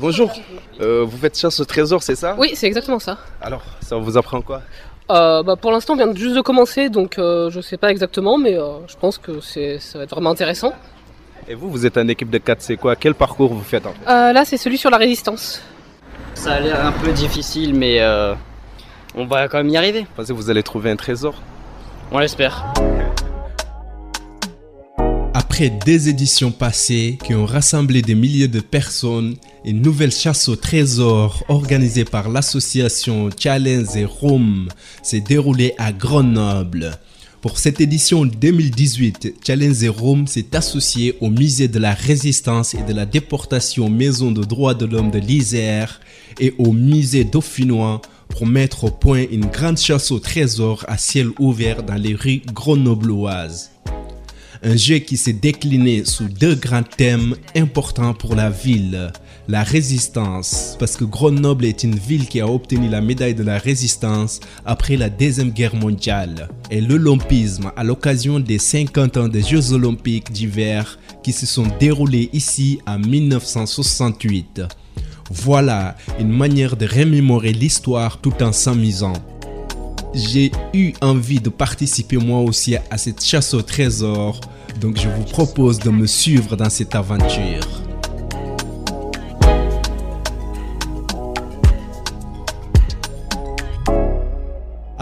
Bonjour, euh, vous faites chasse au trésor, c'est ça? Oui, c'est exactement ça. Alors, ça vous apprend quoi? Euh, bah, pour l'instant, on vient juste de commencer, donc euh, je sais pas exactement, mais euh, je pense que c'est, ça va être vraiment intéressant. Et vous, vous êtes en équipe de 4, c'est quoi? Quel parcours vous faites en fait? Euh, là, c'est celui sur la résistance. Ça a l'air un peu difficile, mais euh, on va quand même y arriver. Vous pensez que vous allez trouver un trésor? On l'espère. Après deux éditions passées qui ont rassemblé des milliers de personnes, une nouvelle chasse au trésor organisée par l'association Challenge et Rome s'est déroulée à Grenoble. Pour cette édition 2018, Challenge et Rome s'est associé au musée de la résistance et de la déportation Maison de droits de l'homme de l'Isère et au musée dauphinois pour mettre au point une grande chasse au trésor à ciel ouvert dans les rues grenobloises. Un jeu qui s'est décliné sous deux grands thèmes importants pour la ville. La résistance, parce que Grenoble est une ville qui a obtenu la médaille de la résistance après la Deuxième Guerre mondiale. Et l'olympisme à l'occasion des 50 ans des Jeux olympiques d'hiver qui se sont déroulés ici en 1968. Voilà une manière de remémorer l'histoire tout en s'amusant j'ai eu envie de participer moi aussi à cette chasse au trésor, donc je vous propose de me suivre dans cette aventure.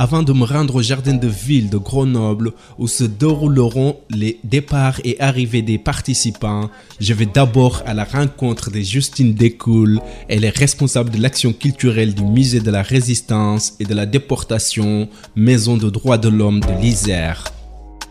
Avant de me rendre au jardin de ville de Grenoble où se dérouleront les départs et arrivées des participants, je vais d'abord à la rencontre de Justine Descoul. Elle est responsable de l'action culturelle du musée de la résistance et de la déportation, maison de droits de l'homme de l'Isère.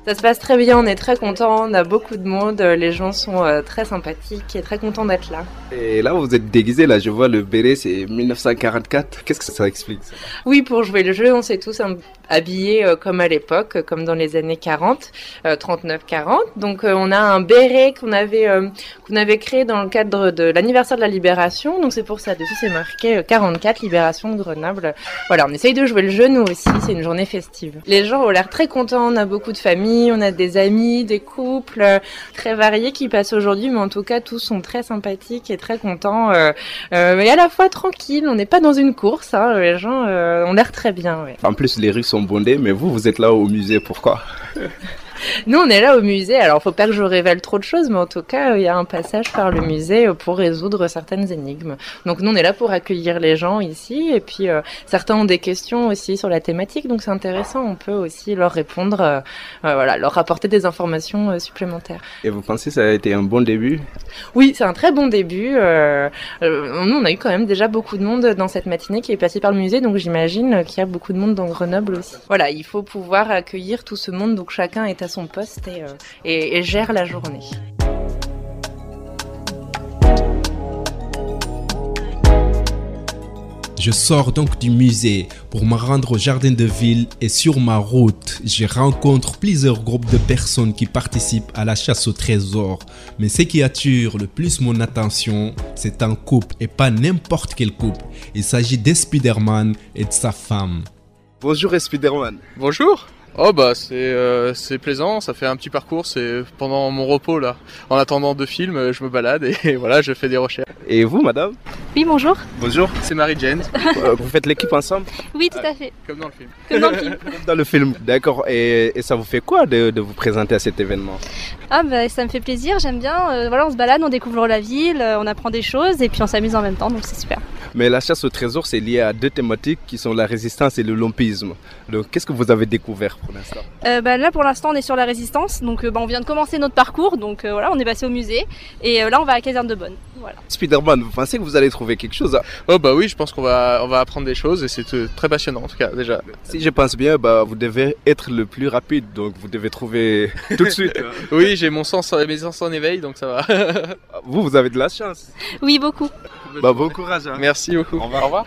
Ça se passe très bien, on est très contents, on a beaucoup de monde, les gens sont euh, très sympathiques et très contents d'être là. Et là, vous êtes déguisé, là, je vois le béret, c'est 1944. Qu'est-ce que ça explique ça? Oui, pour jouer le jeu, on s'est tous habillés euh, comme à l'époque, comme dans les années 40, euh, 39-40. Donc euh, on a un béret qu'on avait, euh, qu'on avait créé dans le cadre de l'anniversaire de la Libération. Donc c'est pour ça, dessus c'est marqué euh, 44, Libération de Grenoble. Voilà, on essaye de jouer le jeu nous aussi, c'est une journée festive. Les gens ont l'air très contents, on a beaucoup de familles, on a des amis, des couples euh, très variés qui passent aujourd'hui, mais en tout cas tous sont très sympathiques et très contents. Euh, euh, mais à la fois tranquilles, on n'est pas dans une course, hein, les gens euh, ont l'air très bien. Ouais. En plus, les rues sont bondées, mais vous, vous êtes là au musée, pourquoi? Nous, on est là au musée. Alors, faut pas que je révèle trop de choses, mais en tout cas, il y a un passage par le musée pour résoudre certaines énigmes. Donc, nous, on est là pour accueillir les gens ici. Et puis, euh, certains ont des questions aussi sur la thématique, donc c'est intéressant. On peut aussi leur répondre, euh, euh, voilà, leur apporter des informations euh, supplémentaires. Et vous pensez que ça a été un bon début? Oui, c'est un très bon début. Euh, euh, nous, on a eu quand même déjà beaucoup de monde dans cette matinée qui est passée par le musée, donc j'imagine qu'il y a beaucoup de monde dans Grenoble aussi. Voilà, il faut pouvoir accueillir tout ce monde, donc chacun est à son poste et, euh, et- et gère la journée. Je sors donc du musée pour me rendre au jardin de ville et sur ma route, je rencontre plusieurs groupes de personnes qui participent à la chasse au trésor. Mais ce qui attire le plus mon attention, c'est un couple et pas n'importe quel couple. Il s'agit de Spider-Man et de sa femme. Bonjour, Spider-Man. Bonjour Oh bah c'est euh, c'est plaisant, ça fait un petit parcours, c'est pendant mon repos là. En attendant deux films, euh, je me balade et voilà, je fais des recherches. Et vous, madame? Oui, bonjour. Bonjour. C'est Marie-Jane, Euh, vous faites l'équipe ensemble Oui, tout à fait. comme dans le film. Comme dans le film. Comme dans le film. D'accord. Et, et ça vous fait quoi de, de vous présenter à cet événement Ah bah ça me fait plaisir, j'aime bien. Euh, voilà, on se balade, on découvre la ville, euh, on apprend des choses et puis on s'amuse en même temps, donc c'est super. Mais la chasse au trésor, c'est lié à deux thématiques qui sont la résistance et l'olympisme. Donc, qu'est-ce que vous avez découvert pour l'instant Euh, bah, là pour l'instant on est sur la résistance, donc euh, bah, on vient de commencer notre parcours, donc euh, voilà, on est passé au musée et euh, là on va à la caserne de Bonne. Voilà. Spider-Man, vous pensez que vous allez trouver quelque chose Oh bah oui, je pense qu'on va on va apprendre des choses et c'est euh, très passionnant en tout cas déjà. Si je pense bien, bah, vous devez être le plus rapide, donc vous devez trouver tout de suite. hein. Oui, j'ai mon sens mes sens en éveil donc ça va. Vous, vous avez de la chance. Oui, beaucoup. Bah, bon courage. hein. Merci beaucoup. Au revoir. Au revoir.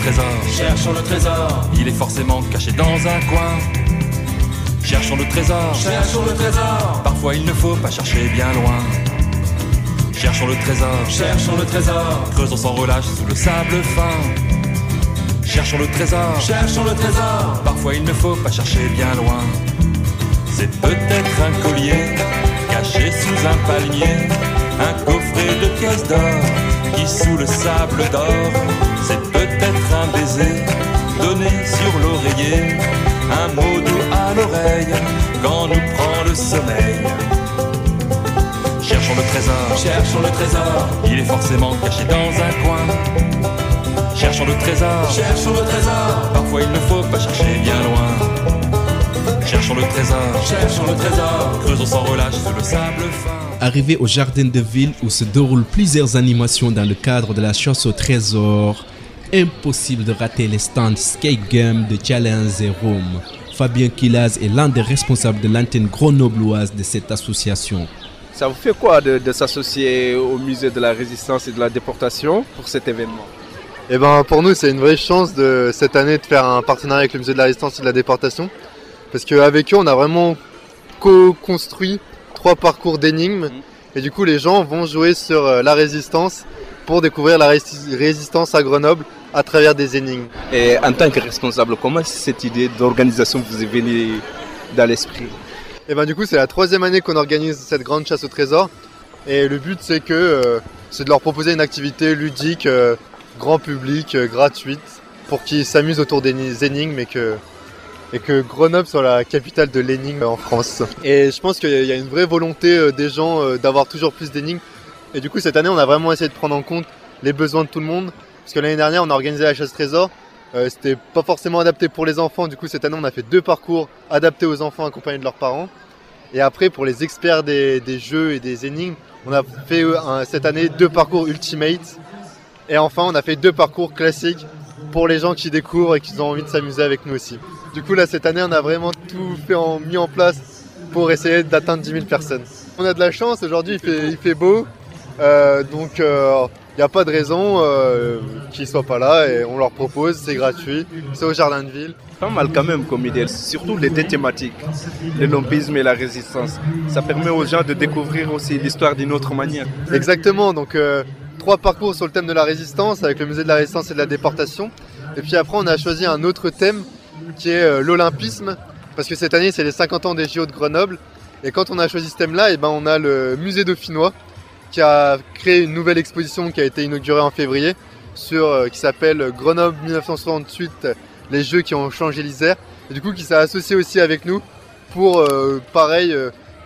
Trésor, Cherchons le trésor, il est forcément caché dans un coin. Cherchons le trésor, cherchons le trésor, parfois il ne faut pas chercher bien loin. Cherchons le trésor, cherchons le trésor, creusons sans relâche sous le sable fin. Cherchons le trésor, cherchons le trésor. Parfois il ne faut pas chercher bien loin. C'est peut-être un collier caché sous un palmier, un coffret de pièces d'or qui sous le sable dort. C'est peut-être un baiser donné sur l'oreiller, un mot doux à l'oreille quand nous prend le sommeil. Cherchons le trésor, cherchons le trésor. Il est forcément caché dans un coin. Cherchons le trésor, cherchons le trésor. Parfois il ne faut pas chercher bien loin. Cherchons le trésor, cherchons le trésor. Creusons sans relâche sous le sable fin. Arrivé au jardin de ville où se déroulent plusieurs animations dans le cadre de la chasse au trésor, impossible de rater les stands Skate Game de Challenge et Rome. Fabien Kilaz est l'un des responsables de l'antenne grenobloise de cette association. Ça vous fait quoi de, de s'associer au musée de la résistance et de la déportation pour cet événement? Eh ben pour nous c'est une vraie chance de cette année de faire un partenariat avec le musée de la résistance et de la déportation parce qu'avec eux on a vraiment co-construit trois parcours d'énigmes et du coup les gens vont jouer sur euh, la résistance pour découvrir la résistance à Grenoble à travers des énigmes. Et en tant que responsable, comment cette idée d'organisation vous est venue dans l'esprit Et ben du coup c'est la troisième année qu'on organise cette grande chasse au trésor et le but c'est que euh, c'est de leur proposer une activité ludique, euh, grand public, euh, gratuite pour qu'ils s'amusent autour des énigmes et que et que Grenoble soit la capitale de l'énigme en France. Et je pense qu'il y a une vraie volonté des gens d'avoir toujours plus d'énigmes. Et du coup, cette année, on a vraiment essayé de prendre en compte les besoins de tout le monde. Parce que l'année dernière, on a organisé la chasse trésor. Euh, C'était pas forcément adapté pour les enfants. Du coup, cette année, on a fait deux parcours adaptés aux enfants accompagnés de leurs parents. Et après, pour les experts des, jeux et des énigmes, on a fait un, cette année deux parcours Ultimate. Et enfin, on a fait deux parcours classiques pour les gens qui découvrent et qui ont envie de s'amuser avec nous aussi. Du coup, là, cette année, on a vraiment tout fait en, mis en place pour essayer d'atteindre 10 000 personnes. On a de la chance, aujourd'hui, il fait beau. Euh, donc, il euh, n'y a pas de raison euh, qu'ils ne soient pas là et on leur propose, c'est gratuit, c'est au jardin de ville. Pas mal quand même comme idée, surtout les deux thématiques, le lompisme et la résistance. Ça permet aux gens de découvrir aussi l'histoire d'une autre manière. Exactement, donc trois parcours sur le thème de la résistance avec le musée de la résistance et de la déportation. Et puis après, on a choisi un autre thème qui est l'olympisme, parce que cette année, c'est les 50 ans des JO de Grenoble. Et quand on a choisi ce thème-là, et ben, on a le musée dauphinois qui a créé une nouvelle exposition qui a été inaugurée en février, sur, euh, qui s'appelle Grenoble 1968, les Jeux qui ont changé l'Isère. Et du coup, qui s'est associé aussi avec nous pour, euh, pareil,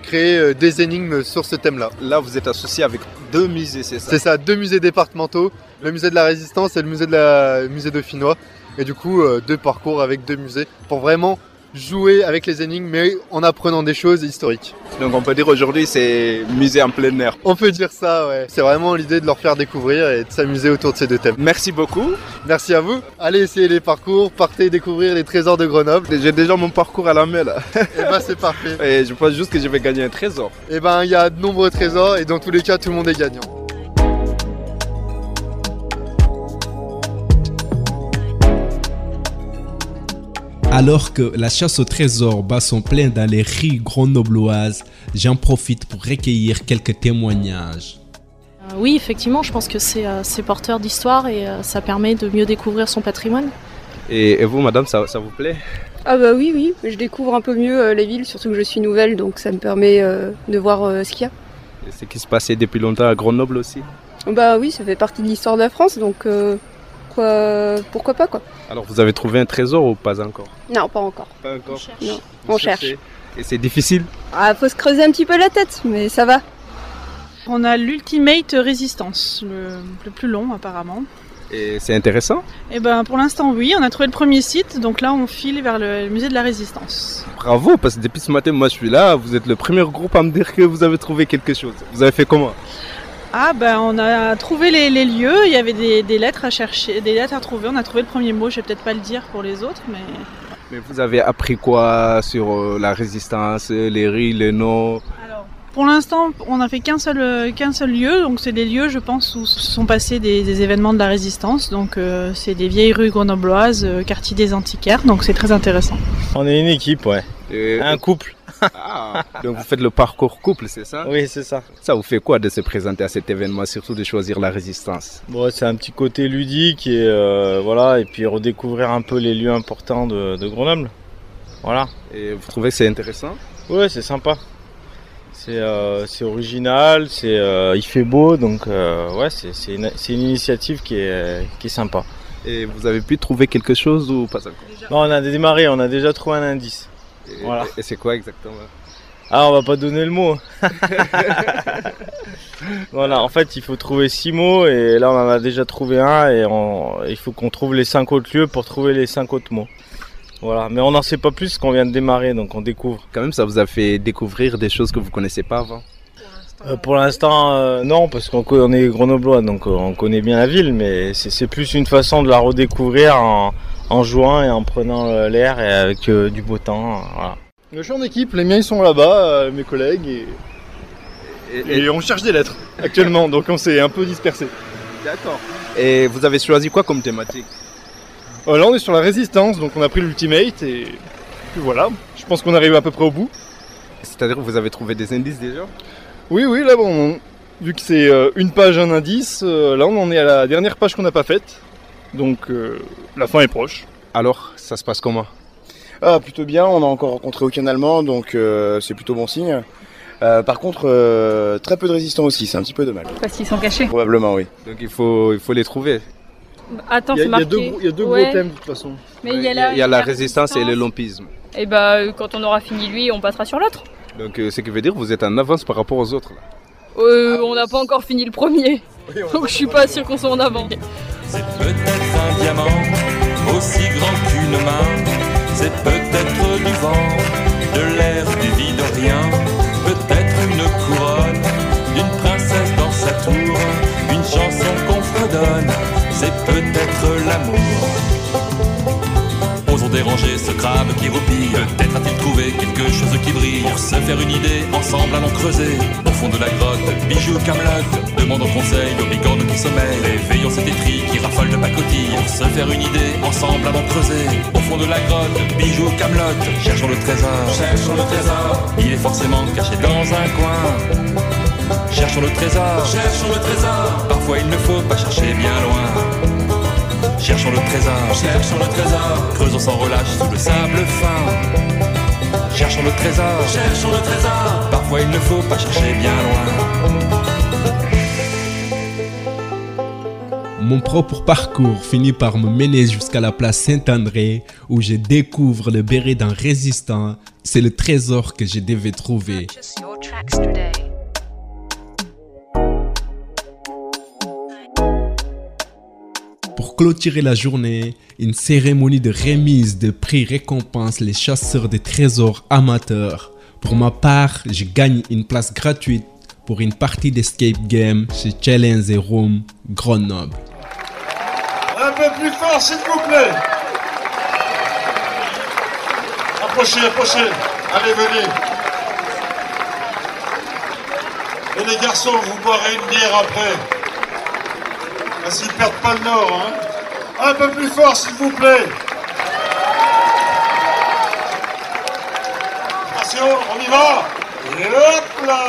créer des énigmes sur ce thème-là. Là, vous êtes associé avec deux musées, c'est ça? C'est ça, deux musées départementaux, le musée de la Résistance et le musée de la musée dauphinois. Et du coup, euh, deux parcours avec deux musées pour vraiment jouer avec les énigmes, mais en apprenant des choses historiques. Donc on peut dire aujourd'hui c'est musée en plein air. On peut dire ça, ouais. C'est vraiment l'idée de leur faire découvrir et de s'amuser autour de ces deux thèmes. Merci beaucoup. Merci à vous. Allez essayer les parcours, partez découvrir les trésors de Grenoble. J'ai déjà mon parcours à la main là. Et bah c'est parfait. Et je pense juste que je vais gagner un trésor. Et ben il y a de nombreux trésors et dans tous les cas tout le monde est gagnant. Alors que la chasse au trésor bat son plein dans les rues grenobloises, j'en profite pour recueillir quelques témoignages. Euh, oui, effectivement, je pense que c'est euh, porteur d'histoire et euh, ça permet de mieux découvrir son patrimoine. Et, et vous, madame, ça, ça, vous plaît? Ah bah oui, oui, je découvre un peu mieux les villes, surtout que je suis nouvelle, donc ça me permet de voir ce qu'il y a. Et ce qui se passait depuis longtemps à Grenoble aussi? Bah oui, ça fait partie de l'histoire de la France, donc quoi, pourquoi pas quoi. Alors vous avez trouvé un trésor ou pas encore? Non, pas encore. Pas encore. On cherche. Non, on cherche. Et c'est difficile? Ah, faut se creuser un petit peu la tête, mais ça va. On a l'Ultimate Résistance, le, le, plus long apparemment. Et c'est intéressant? Eh ben pour l'instant oui, on a trouvé le premier site, donc là on file vers le musée de la Résistance. Bravo, parce que depuis ce matin, moi je suis là, vous êtes le premier groupe à me dire que vous avez trouvé quelque chose. Vous avez fait comment? Ah ben on a trouvé les, les lieux, il y avait des, des, lettres à chercher, des lettres à trouver, on a trouvé le premier mot, je vais peut-être pas le dire pour les autres, mais... Mais vous avez appris quoi sur euh, la résistance, les rues, les noms? Alors, pour l'instant, on n'a fait qu'un seul, qu'un seul lieu, donc c'est des lieux, je pense, où sont passés des, des événements de la résistance, donc euh, c'est des vieilles rues grenobloises, euh, quartier des antiquaires, donc c'est très intéressant. On est une équipe, ouais. Et... Un couple. Ah, donc vous faites le parcours couple, c'est ça? Oui, c'est ça. Ça vous fait quoi de se présenter à cet événement, surtout de choisir la résistance? Bon, c'est un petit côté ludique et euh, voilà, et puis redécouvrir un peu les lieux importants de, de Grenoble. Voilà. Et vous trouvez que c'est intéressant? Ouais, c'est sympa. C'est euh, original, c'est euh, il fait beau, donc ouais, c'est une, initiative qui est, qui est sympa. Et vous avez pu trouver quelque chose ou pas encore? Non, on a démarré, on a déjà trouvé un indice. Et, Voilà. et c'est quoi exactement? Ah, on va pas donner le mot. voilà, en fait, il faut trouver six mots et là, on en a déjà trouvé un et on- il faut qu'on trouve les cinq autres lieux pour trouver les cinq autres mots. Voilà, mais on n'en sait pas plus parce qu'on vient de démarrer, donc on découvre. Quand même, ça vous a fait découvrir des choses que vous connaissez pas avant? Euh, pour l'instant, euh, non, parce qu'on est grenoblois, donc euh, on connaît bien la ville, mais c'est c'est plus une façon de la redécouvrir en, en jouant et en prenant euh, l'air et avec euh, du beau temps. Voilà. Je suis en équipe, les miens ils sont là-bas, euh, mes collègues, et... Et, on cherche des lettres actuellement, donc on s'est un peu dispersé. D'accord. Et vous avez choisi quoi comme thématique? Euh, là on est sur la résistance, donc on a pris l'ultimate, et puis voilà, je pense qu'on arrive à peu près au bout. C'est-à-dire que vous avez trouvé des indices déjà? Oui, oui, là bon, on- vu que c'est euh, une page, un indice, euh, là on en est à la dernière page qu'on n'a pas faite, donc euh, la fin est proche. Alors, ça se passe comment? Ah, plutôt bien, on n'a encore rencontré aucun Allemand, donc euh, c'est plutôt bon signe. Euh, par contre, euh, très peu de résistants aussi, c'est un petit peu dommage. Parce qu'ils sont cachés. Probablement, oui. Donc il faut, il faut les trouver. Attends, Il y a- c'est marqué. deux gros- il y a deux gros thèmes, de toute façon. Mais il y a la, Il y a la résistance et le lompisme. Et bah, euh, quand on aura fini lui, on passera sur l'autre. Donc euh, ce qui veut dire que vous êtes en avance par rapport aux autres. Là. Euh, on n'a pas encore fini le premier. Donc je suis pas sûr qu'on soit en avant. C'est peut-être un diamant, aussi grand qu'une main. C'est peut-être du vent, de l'air, du vide, rien. Peut-être une couronne, d'une princesse dans sa tour. Une chanson qu'on fredonne, c'est peut-être l'amour. Déranger ce crabe qui roupille. Peut-être a-t-il trouvé quelque chose qui brille. Pour se faire une idée, ensemble allons creuser. Au fond de la grotte, bijoux camelote. Demandons conseil aux bigourdes qui sommeillent. Réveillons cet étri qui raffole de pacotille. Pour se faire une idée, ensemble allons creuser. Au fond de la grotte, bijoux camelote. Cherchons le trésor. Cherchons le trésor. Il est forcément caché dans un coin. Cherchons le trésor. Cherchons le trésor. Parfois il ne faut pas chercher bien loin. Cherchons le trésor. Cherchons le trésor. Creusons sans relâche sous le sable fin. Cherchons le trésor. Cherchons le trésor. Parfois il ne faut pas chercher bien loin. Mon propre parcours finit par me mener jusqu'à la place Saint-André où je découvre le béret d'un résistant. C'est le trésor que je devais trouver. Pour clôturer la journée, une cérémonie de remise de prix récompense les chasseurs de trésors amateurs. Pour ma part, je gagne une place gratuite pour une partie d'escape game chez Challenge Room Grenoble. Un peu plus fort, s'il vous plaît. Approchez, approchez. Allez, venez. Et les garçons, vous boirez une bière après. Parce qu'ils ne perdent pas le nord, hein. Un peu plus fort, s'il vous plaît. Attention, on y va. Et hop là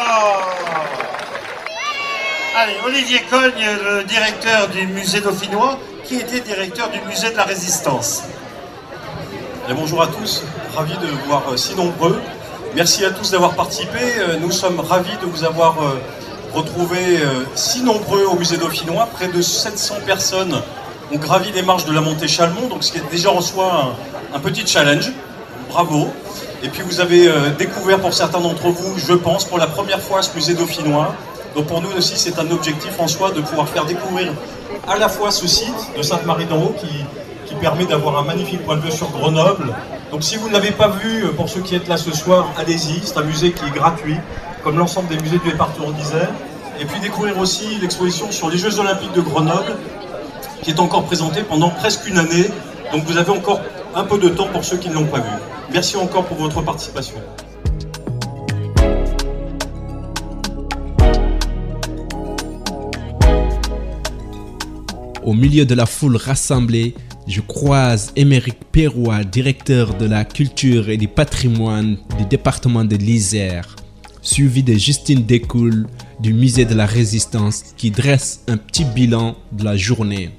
Allez, Olivier Cogne, le directeur du musée dauphinois, qui était directeur du musée de la Résistance. Et bonjour à tous, ravi de vous voir euh, si nombreux. Merci à tous d'avoir participé. Euh, Nous sommes ravis de vous avoir euh, retrouvés si nombreux au musée dauphinois. Près de 700 personnes ont gravi les marches de la montée Chalmont, donc ce qui est déjà en soi un, petit challenge. Bravo. Et puis vous avez euh, découvert pour certains d'entre vous, je pense, pour la première fois ce musée dauphinois. Donc pour nous aussi, c'est un objectif en soi de pouvoir faire découvrir à la fois ce site de Sainte-Marie-d'en-Haut qui, qui permet d'avoir un magnifique point de vue sur Grenoble. Donc si vous ne l'avez pas vu, euh, pour ceux qui êtes là ce soir, allez-y. C'est un musée qui est gratuit, comme l'ensemble des musées du département d'Isère. Et puis découvrir aussi l'exposition sur les Jeux Olympiques de Grenoble, qui est encore présentée pendant presque une année. Donc vous avez encore un peu de temps pour ceux qui ne l'ont pas vu. Merci encore pour votre participation. Au milieu de la foule rassemblée, je croise Émeric Perrois, directeur de la culture et du patrimoine du département de l'Isère, suivi de Justine Découl du musée de la Résistance qui dresse un petit bilan de la journée.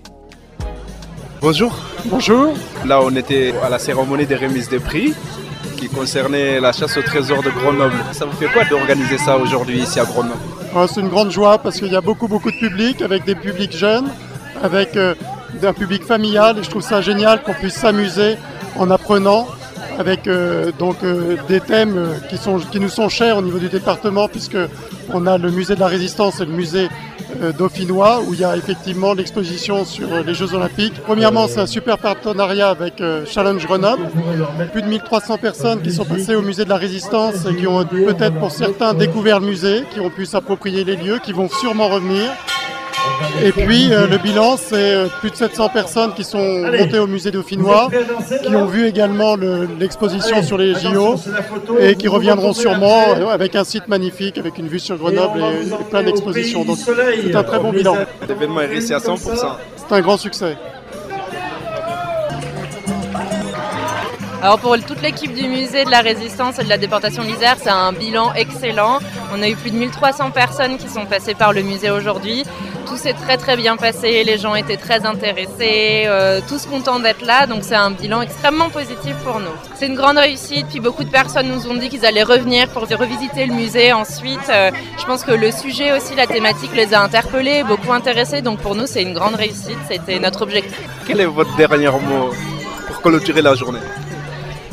Bonjour. Bonjour. Là, on était à la cérémonie des remises des prix qui concernait la chasse au trésor de Grenoble. Ça vous fait quoi d'organiser ça aujourd'hui ici à Grenoble? Ah, C'est une grande joie parce qu'il y a beaucoup beaucoup de public, avec des publics jeunes, avec euh, un public familial et je trouve ça génial qu'on puisse s'amuser en apprenant avec euh, donc euh, des thèmes euh, qui, sont, qui nous sont chers au niveau du département puisque on a le musée de la résistance et le musée dauphinois où il y a effectivement l'exposition sur euh, les Jeux Olympiques. Premièrement, c'est un super partenariat avec euh, Challenge Grenoble. Plus de 1300 personnes qui sont passées au musée de la résistance et qui ont peut-être pour certains découvert le musée, qui ont pu s'approprier les lieux, qui vont sûrement revenir. Et puis euh, le bilan, c'est euh, plus de 700 personnes qui sont montées au musée dauphinois, qui ont vu également le- l'exposition sur les JO et qui reviendront sûrement euh, avec un site magnifique, avec une vue sur Grenoble et, et plein d'expositions. Donc c'est un très bon bilan. L'événement est réussi à 100%. C'est un grand succès. Alors pour toute l'équipe du musée de la résistance et de la déportation de l'Isère, c'est un bilan excellent. On a eu plus de 1300 personnes qui sont passées par le musée aujourd'hui. Tout s'est très très bien passé, les gens étaient très intéressés, euh, tous contents d'être là, donc c'est un bilan extrêmement positif pour nous. C'est une grande réussite, puis beaucoup de personnes nous ont dit qu'ils allaient revenir pour revisiter le musée ensuite. Euh, je pense que le sujet aussi, la thématique les a interpellés, beaucoup intéressés, donc pour nous c'est une grande réussite, c'était notre objectif. Quel est votre dernier mot pour clôturer la journée?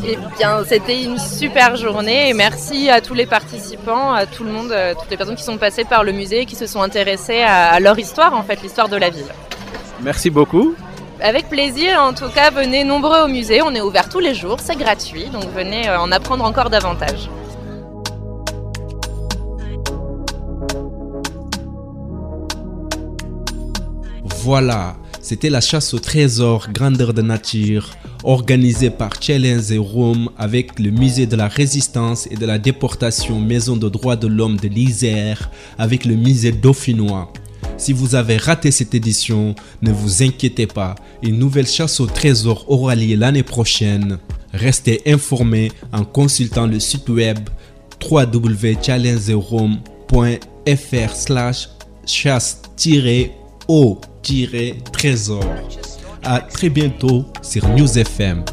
Eh bien, c'était une super journée et merci à tous les participants, à tout le monde, toutes les personnes qui sont passées par le musée et qui se sont intéressées à, à leur histoire, en fait, l'histoire de la ville. Merci beaucoup. Avec plaisir, en tout cas, venez nombreux au musée. On est ouvert tous les jours, c'est gratuit, donc venez euh, en apprendre encore davantage. Voilà, c'était la chasse au trésor grandeur de nature organisée par Challenge et Rome avec le musée de la résistance et de la déportation Maison de droits de l'homme de l'Isère avec le musée dauphinois. Si vous avez raté cette édition, ne vous inquiétez pas, une nouvelle chasse au trésor aura lieu l'année prochaine. Restez informés en consultant le site web www.challengerome.fr slash chasse-au-trésor. À très bientôt sur News FM.